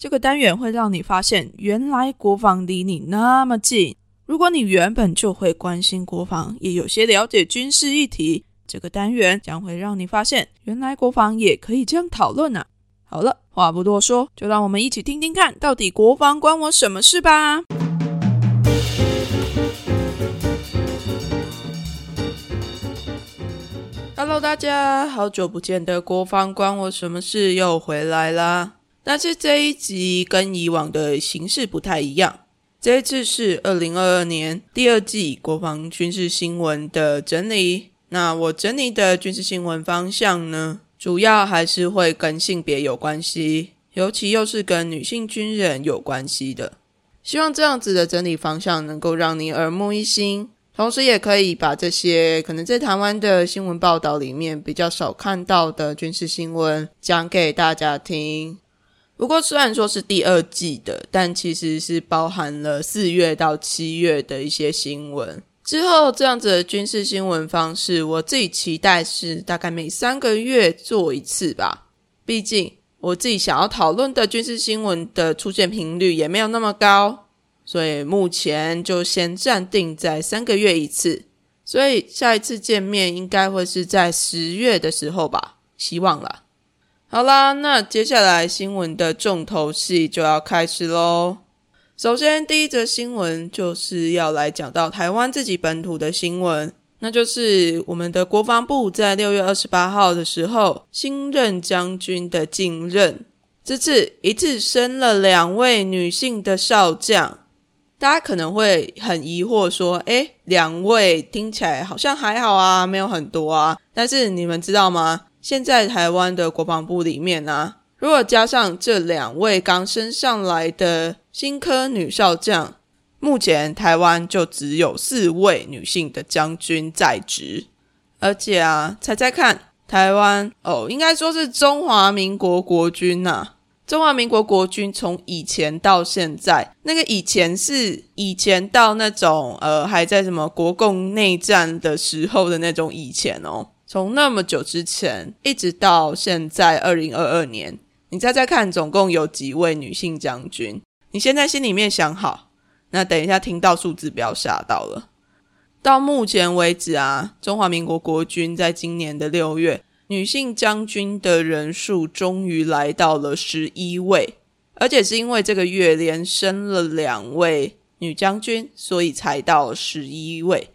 这个单元会让你发现，原来国防离你那么近。如果你原本就会关心国防，也有些了解军事议题，这个单元将会让你发现，原来国防也可以这样讨论啊！好了，话不多说，就让我们一起听听看，到底国防关我什么事吧。Hello，大家好久不见的国防关我什么事又回来啦！但是这一集跟以往的形式不太一样，这一次是二零二二年第二季国防军事新闻的整理。那我整理的军事新闻方向呢，主要还是会跟性别有关系，尤其又是跟女性军人有关系的。希望这样子的整理方向能够让你耳目一新。同时，也可以把这些可能在台湾的新闻报道里面比较少看到的军事新闻讲给大家听。不过，虽然说是第二季的，但其实是包含了四月到七月的一些新闻。之后这样子的军事新闻方式，我自己期待是大概每三个月做一次吧。毕竟我自己想要讨论的军事新闻的出现频率也没有那么高。所以目前就先暂定在三个月一次，所以下一次见面应该会是在十月的时候吧，希望啦。好啦，那接下来新闻的重头戏就要开始喽。首先第一则新闻就是要来讲到台湾自己本土的新闻，那就是我们的国防部在六月二十八号的时候，新任将军的继任，这次一次升了两位女性的少将。大家可能会很疑惑，说：“诶，两位听起来好像还好啊，没有很多啊。”但是你们知道吗？现在台湾的国防部里面呢，如果加上这两位刚升上来的新科女少将，目前台湾就只有四位女性的将军在职。而且啊，猜猜看，台湾哦，应该说是中华民国国军呐。中华民国国军从以前到现在，那个以前是以前到那种呃还在什么国共内战的时候的那种以前哦，从那么久之前一直到现在二零二二年，你再再看总共有几位女性将军？你现在心里面想好，那等一下听到数字不要吓到了。到目前为止啊，中华民国国军在今年的六月。女性将军的人数终于来到了十一位，而且是因为这个月连升了两位女将军，所以才到十一位。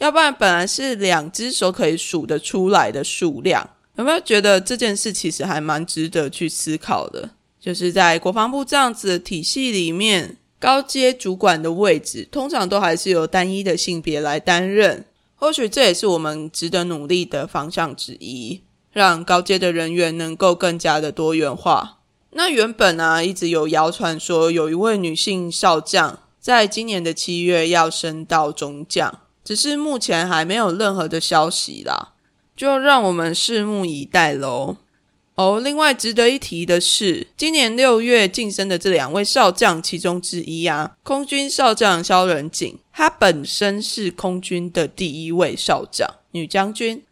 要不然本来是两只手可以数得出来的数量。有没有觉得这件事其实还蛮值得去思考的？就是在国防部这样子的体系里面，高阶主管的位置通常都还是由单一的性别来担任。或许这也是我们值得努力的方向之一。让高阶的人员能够更加的多元化。那原本呢，一直有谣传说有一位女性少将，在今年的七月要升到中将，只是目前还没有任何的消息啦，就让我们拭目以待喽。哦，另外值得一提的是，今年六月晋升的这两位少将其中之一啊，空军少将萧仁锦，她本身是空军的第一位少将女将军。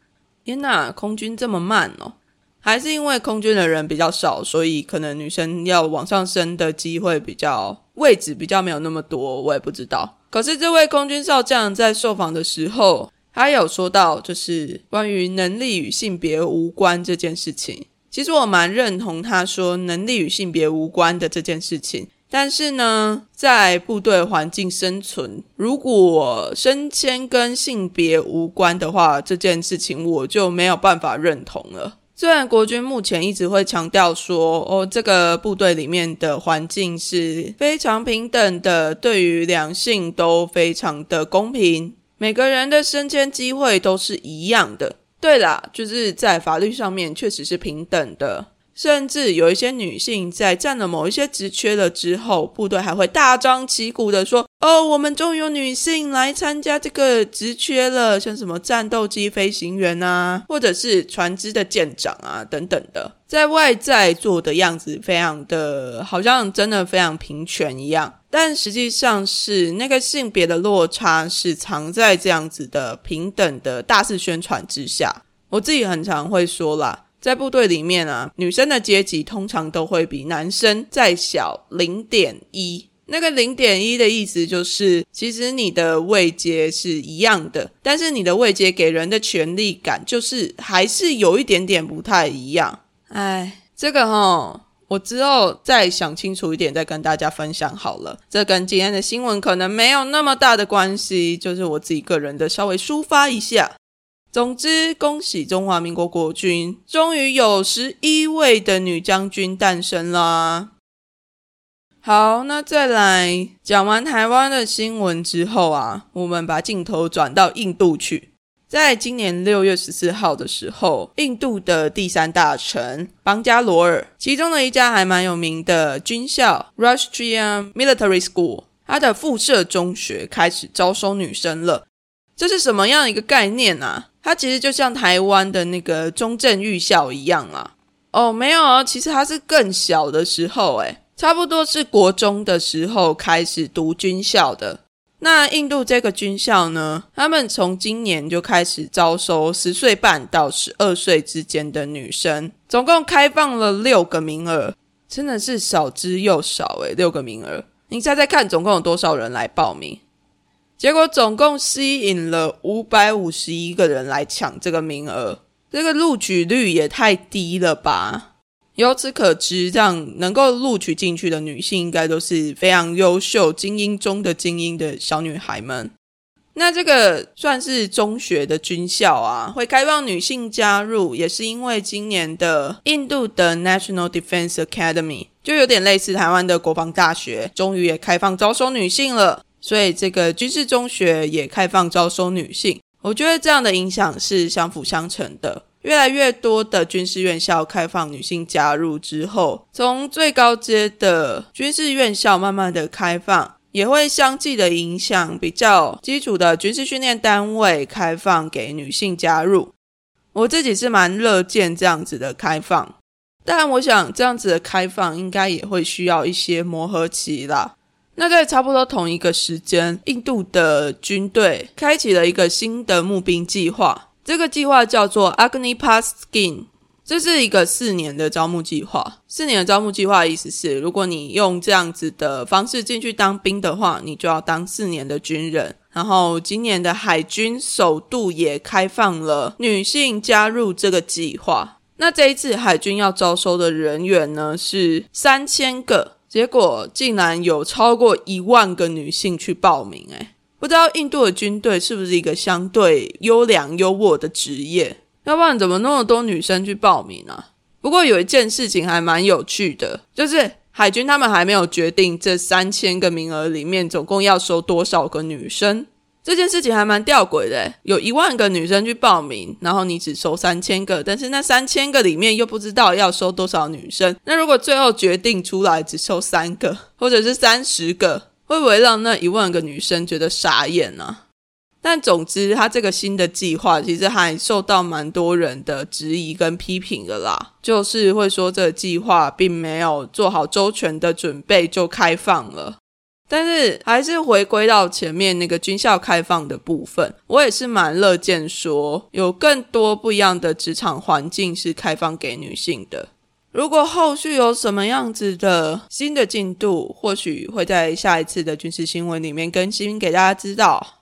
天呐，空军这么慢哦？还是因为空军的人比较少，所以可能女生要往上升的机会比较位置比较没有那么多，我也不知道。可是这位空军少将在受访的时候，他有说到，就是关于能力与性别无关这件事情。其实我蛮认同他说能力与性别无关的这件事情。但是呢，在部队环境生存，如果升迁跟性别无关的话，这件事情我就没有办法认同了。虽然国军目前一直会强调说，哦，这个部队里面的环境是非常平等的，对于两性都非常的公平，每个人的升迁机会都是一样的。对啦，就是在法律上面确实是平等的。甚至有一些女性在占了某一些职缺了之后，部队还会大张旗鼓的说：“哦，我们终于有女性来参加这个职缺了，像什么战斗机飞行员啊，或者是船只的舰长啊等等的，在外在做的样子非常的，好像真的非常平权一样，但实际上是那个性别的落差是藏在这样子的平等的大肆宣传之下。我自己很常会说啦。”在部队里面啊，女生的阶级通常都会比男生再小零点一。那个零点一的意思就是，其实你的位阶是一样的，但是你的位阶给人的权力感就是还是有一点点不太一样。哎，这个哈，我之后再想清楚一点再跟大家分享好了。这跟今天的新闻可能没有那么大的关系，就是我自己个人的稍微抒发一下。总之，恭喜中华民国国军，终于有十一位的女将军诞生啦！好，那再来讲完台湾的新闻之后啊，我们把镜头转到印度去。在今年六月十四号的时候，印度的第三大城邦加罗尔，其中的一家还蛮有名的军校 ——Rashtriya Military School，它的附设中学开始招收女生了。这是什么样一个概念啊？它其实就像台湾的那个中正预校一样啊。哦，没有啊，其实它是更小的时候，诶，差不多是国中的时候开始读军校的。那印度这个军校呢，他们从今年就开始招收十岁半到十二岁之间的女生，总共开放了六个名额，真的是少之又少诶，六个名额，你猜猜看，总共有多少人来报名？结果总共吸引了五百五十一个人来抢这个名额，这个录取率也太低了吧！由此可知，这样能够录取进去的女性，应该都是非常优秀、精英中的精英的小女孩们。那这个算是中学的军校啊，会开放女性加入，也是因为今年的印度的 National Defense Academy 就有点类似台湾的国防大学，终于也开放招收女性了。所以，这个军事中学也开放招收女性，我觉得这样的影响是相辅相成的。越来越多的军事院校开放女性加入之后，从最高阶的军事院校慢慢的开放，也会相继的影响比较基础的军事训练单位开放给女性加入。我自己是蛮乐见这样子的开放，但我想这样子的开放应该也会需要一些磨合期啦。那在差不多同一个时间，印度的军队开启了一个新的募兵计划。这个计划叫做 Agni Pass Scheme，这是一个四年的招募计划。四年的招募计划意思是，如果你用这样子的方式进去当兵的话，你就要当四年的军人。然后今年的海军首度也开放了女性加入这个计划。那这一次海军要招收的人员呢是三千个。结果竟然有超过一万个女性去报名，诶不知道印度的军队是不是一个相对优良优渥的职业？要不然怎么那么多女生去报名呢？不过有一件事情还蛮有趣的，就是海军他们还没有决定这三千个名额里面总共要收多少个女生。这件事情还蛮吊诡的，有一万个女生去报名，然后你只收三千个，但是那三千个里面又不知道要收多少女生。那如果最后决定出来只收三个，或者是三十个，会不会让那一万个女生觉得傻眼呢？但总之，他这个新的计划其实还受到蛮多人的质疑跟批评的啦，就是会说这个计划并没有做好周全的准备就开放了。但是还是回归到前面那个军校开放的部分，我也是蛮乐见说有更多不一样的职场环境是开放给女性的。如果后续有什么样子的新的进度，或许会在下一次的军事新闻里面更新给大家知道。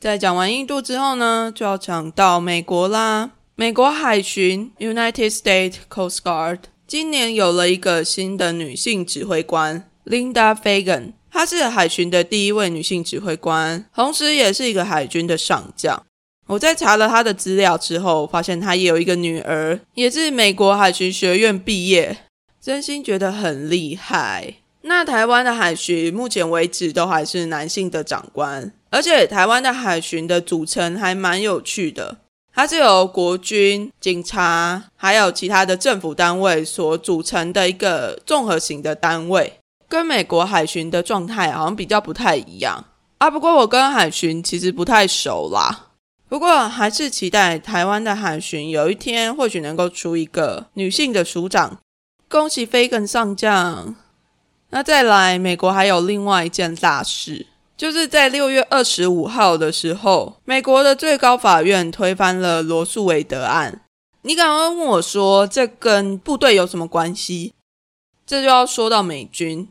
在讲完印度之后呢，就要讲到美国啦。美国海巡 （United States Coast Guard） 今年有了一个新的女性指挥官，Linda Fagan。她是海巡的第一位女性指挥官，同时也是一个海军的上将。我在查了她的资料之后，发现她也有一个女儿，也是美国海巡学院毕业，真心觉得很厉害。那台湾的海巡目前为止都还是男性的长官，而且台湾的海巡的组成还蛮有趣的。它是由国军、警察还有其他的政府单位所组成的一个综合型的单位，跟美国海巡的状态好像比较不太一样啊。不过我跟海巡其实不太熟啦。不过还是期待台湾的海巡有一天或许能够出一个女性的署长。恭喜飞根上将。那再来，美国还有另外一件大事，就是在六月二十五号的时候，美国的最高法院推翻了罗素韦德案。你刚刚问我说，这跟部队有什么关系？这就要说到美军，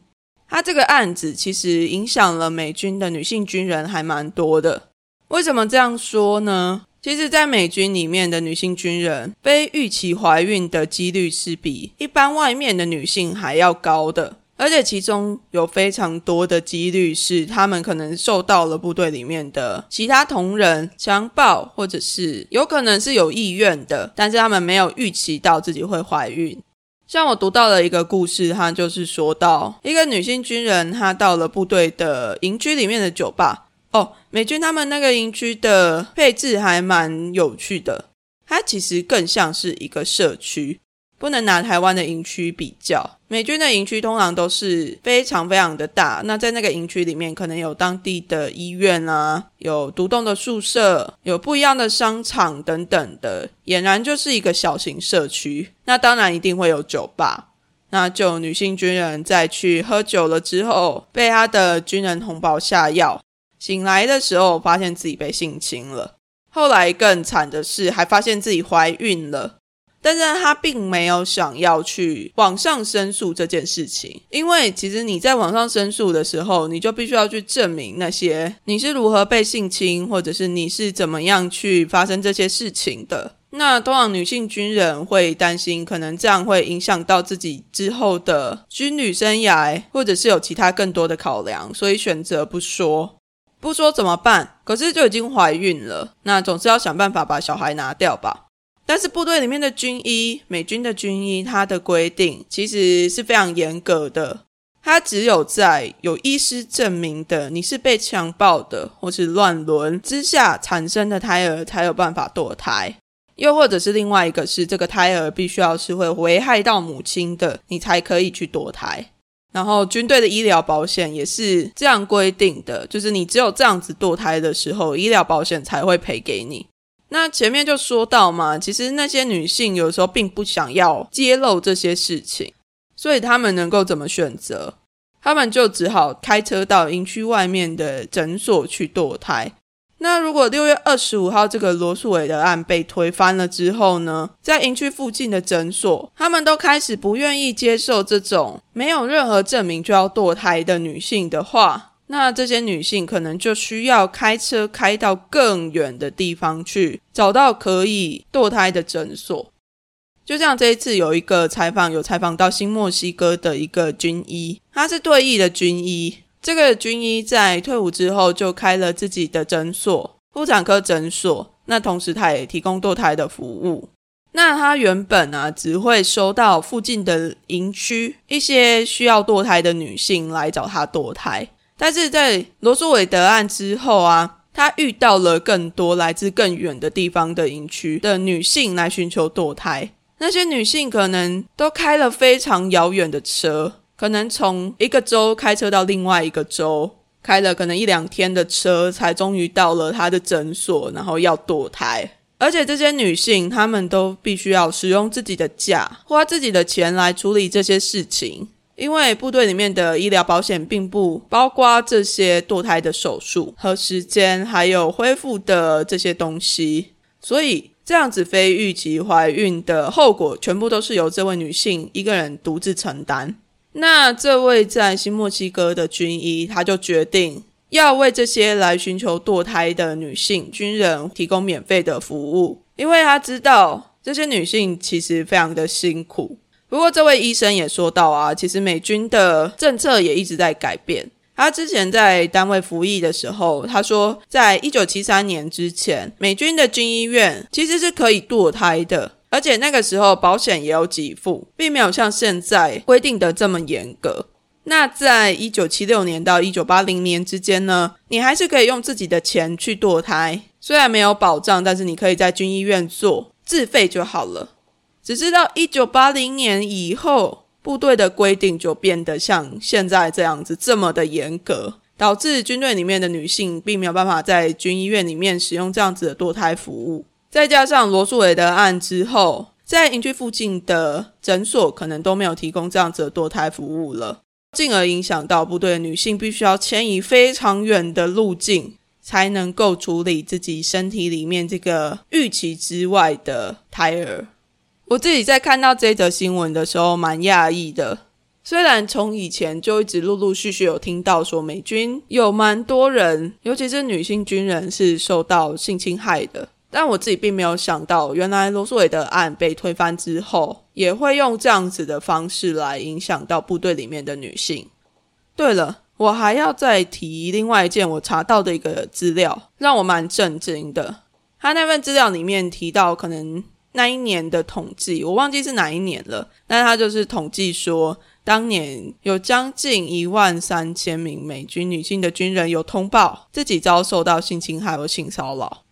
他这个案子其实影响了美军的女性军人还蛮多的。为什么这样说呢？其实，在美军里面的女性军人，非预期怀孕的几率是比一般外面的女性还要高的，而且其中有非常多的几率是他们可能受到了部队里面的其他同仁强暴，或者是有可能是有意愿的，但是他们没有预期到自己会怀孕。像我读到了一个故事，他就是说到一个女性军人，她到了部队的营区里面的酒吧。哦，美军他们那个营区的配置还蛮有趣的，它其实更像是一个社区，不能拿台湾的营区比较。美军的营区通常都是非常非常的大，那在那个营区里面，可能有当地的医院啊，有独栋的宿舍，有不一样的商场等等的，俨然就是一个小型社区。那当然一定会有酒吧，那就女性军人在去喝酒了之后，被他的军人同胞下药。醒来的时候，发现自己被性侵了。后来更惨的是，还发现自己怀孕了。但是他并没有想要去网上申诉这件事情，因为其实你在网上申诉的时候，你就必须要去证明那些你是如何被性侵，或者是你是怎么样去发生这些事情的。那通常女性军人会担心，可能这样会影响到自己之后的军旅生涯，或者是有其他更多的考量，所以选择不说。不说怎么办？可是就已经怀孕了，那总是要想办法把小孩拿掉吧。但是部队里面的军医，美军的军医，他的规定其实是非常严格的。他只有在有医师证明的你是被强暴的或是乱伦之下产生的胎儿，才有办法堕胎。又或者是另外一个是这个胎儿必须要是会危害到母亲的，你才可以去堕胎。然后军队的医疗保险也是这样规定的，就是你只有这样子堕胎的时候，医疗保险才会赔给你。那前面就说到嘛，其实那些女性有时候并不想要揭露这些事情，所以她们能够怎么选择？她们就只好开车到营区外面的诊所去堕胎。那如果六月二十五号这个罗素伟的案被推翻了之后呢，在营区附近的诊所，他们都开始不愿意接受这种没有任何证明就要堕胎的女性的话，那这些女性可能就需要开车开到更远的地方去，找到可以堕胎的诊所。就像这一次有一个采访，有采访到新墨西哥的一个军医，他是退役的军医。这个军医在退伍之后就开了自己的诊所，妇产科诊所。那同时他也提供堕胎的服务。那他原本啊只会收到附近的营区一些需要堕胎的女性来找他堕胎，但是在罗素韦德案之后啊，他遇到了更多来自更远的地方的营区的女性来寻求堕胎。那些女性可能都开了非常遥远的车。可能从一个州开车到另外一个州，开了可能一两天的车，才终于到了他的诊所，然后要堕胎。而且这些女性，她们都必须要使用自己的假，花自己的钱来处理这些事情，因为部队里面的医疗保险并不包括这些堕胎的手术和时间，还有恢复的这些东西，所以这样子非预期怀孕的后果，全部都是由这位女性一个人独自承担。那这位在新墨西哥的军医，他就决定要为这些来寻求堕胎的女性军人提供免费的服务，因为他知道这些女性其实非常的辛苦。不过，这位医生也说到啊，其实美军的政策也一直在改变。他之前在单位服役的时候，他说，在一九七三年之前，美军的军医院其实是可以堕胎的。而且那个时候保险也有给付，并没有像现在规定的这么严格。那在一九七六年到一九八零年之间呢，你还是可以用自己的钱去堕胎。虽然没有保障，但是你可以在军医院做，自费就好了。只知道一九八零年以后，部队的规定就变得像现在这样子这么的严格，导致军队里面的女性并没有办法在军医院里面使用这样子的堕胎服务。再加上罗素韦德案之后，在营区附近的诊所可能都没有提供这样子的堕胎服务了，进而影响到部队的女性必须要迁移非常远的路径，才能够处理自己身体里面这个预期之外的胎儿。我自己在看到这则新闻的时候，蛮讶异的。虽然从以前就一直陆陆续续有听到说美军有蛮多人，尤其是女性军人是受到性侵害的，但我自己并没有想到，原来罗素韦的案被推翻之后，也会用这样子的方式来影响到部队里面的女性。对了，我还要再提另外一件我查到的一个资料，让我蛮震惊的。他那份资料里面提到，可能。那一年的统计，我忘记是哪一年了。但他就是统计说，当年有将近一万三千名美军女性的军人有通报自己遭受到性侵害和性骚扰。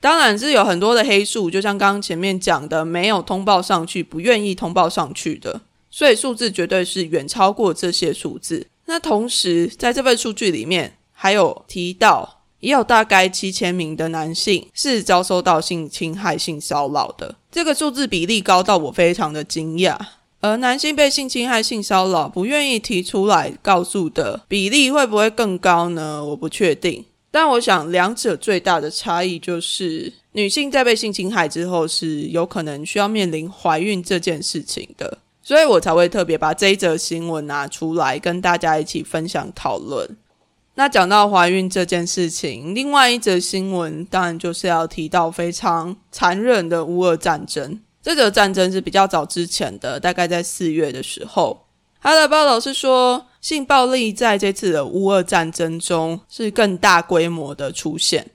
当然是有很多的黑数，就像刚刚前面讲的，没有通报上去，不愿意通报上去的。所以数字绝对是远超过这些数字。那同时，在这份数据里面还有提到。也有大概七千名的男性是遭受到性侵害、性骚扰的，这个数字比例高到我非常的惊讶。而男性被性侵害、性骚扰不愿意提出来告诉的比例会不会更高呢？我不确定。但我想两者最大的差异就是，女性在被性侵害之后是有可能需要面临怀孕这件事情的，所以我才会特别把这则新闻拿出来跟大家一起分享讨论。那讲到怀孕这件事情，另外一则新闻当然就是要提到非常残忍的乌俄战争。这则战争是比较早之前的，大概在四月的时候，他的报道是说，性暴力在这次的乌俄战争中是更大规模的出现。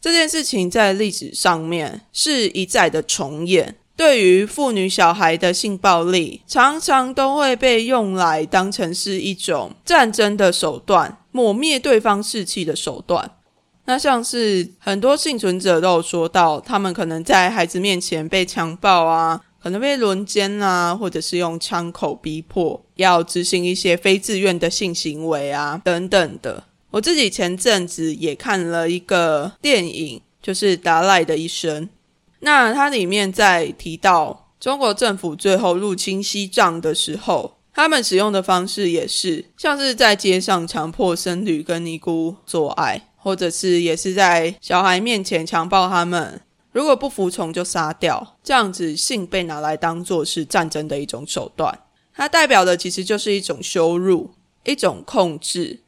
这件事情在历史上面是一再的重演。对于妇女、小孩的性暴力，常常都会被用来当成是一种战争的手段。抹灭对方士气的手段，那像是很多幸存者都有说到，他们可能在孩子面前被强暴啊，可能被轮奸啊，或者是用枪口逼迫要执行一些非自愿的性行为啊等等的。我自己前阵子也看了一个电影，就是《达赖的一生》，那它里面在提到中国政府最后入侵西藏的时候。他们使用的方式也是像是在街上强迫僧侣跟尼姑做爱，或者是也是在小孩面前强暴他们，如果不服从就杀掉。这样子性被拿来当做是战争的一种手段，它代表的其实就是一种羞辱，一种控制。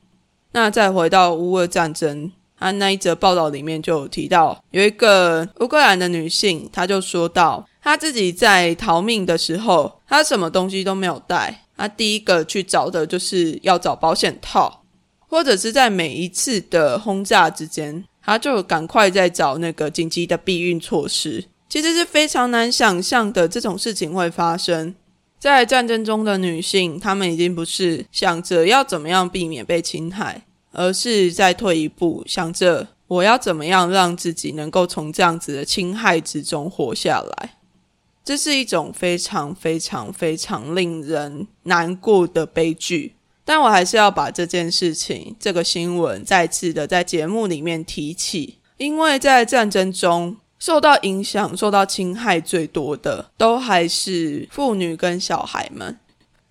那再回到乌俄战争，他那一则报道里面就有提到，有一个乌克兰的女性，她就说到，她自己在逃命的时候，她什么东西都没有带。他第一个去找的就是要找保险套，或者是在每一次的轰炸之间，他就赶快在找那个紧急的避孕措施。其实是非常难想象的，这种事情会发生在战争中的女性，她们已经不是想着要怎么样避免被侵害，而是在退一步想着我要怎么样让自己能够从这样子的侵害之中活下来。这是一种非常非常非常令人难过的悲剧，但我还是要把这件事情、这个新闻再次的在节目里面提起，因为在战争中受到影响、受到侵害最多的，都还是妇女跟小孩们。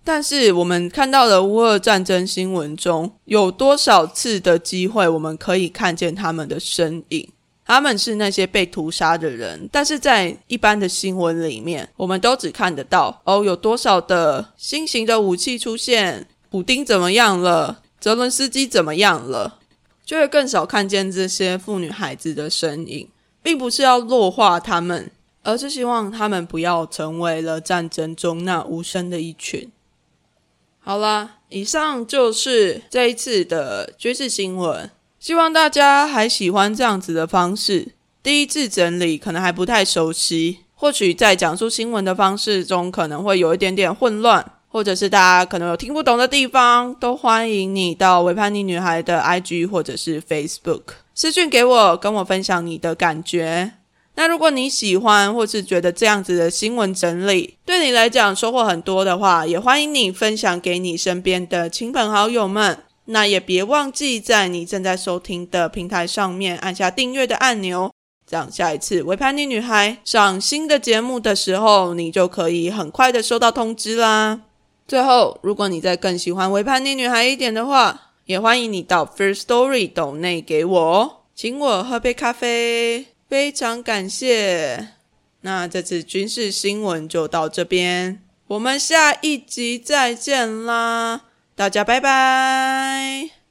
但是我们看到的乌俄战争新闻中有多少次的机会，我们可以看见他们的身影？他们是那些被屠杀的人，但是在一般的新闻里面，我们都只看得到哦，有多少的新型的武器出现，普丁怎么样了，泽伦斯基怎么样了，就会更少看见这些妇女孩子的身影，并不是要弱化他们，而是希望他们不要成为了战争中那无声的一群。好啦，以上就是这一次的军事新闻。希望大家还喜欢这样子的方式。第一次整理可能还不太熟悉，或许在讲述新闻的方式中可能会有一点点混乱，或者是大家可能有听不懂的地方，都欢迎你到维叛逆女孩的 IG 或者是 Facebook 私讯给我，跟我分享你的感觉。那如果你喜欢，或是觉得这样子的新闻整理对你来讲收获很多的话，也欢迎你分享给你身边的亲朋好友们。那也别忘记在你正在收听的平台上面按下订阅的按钮，这样下一次维叛逆女孩上新的节目的时候，你就可以很快的收到通知啦。最后，如果你再更喜欢维叛逆女孩一点的话，也欢迎你到 First Story 斗内给我，请我喝杯咖啡。非常感谢，那这次军事新闻就到这边，我们下一集再见啦，大家拜拜。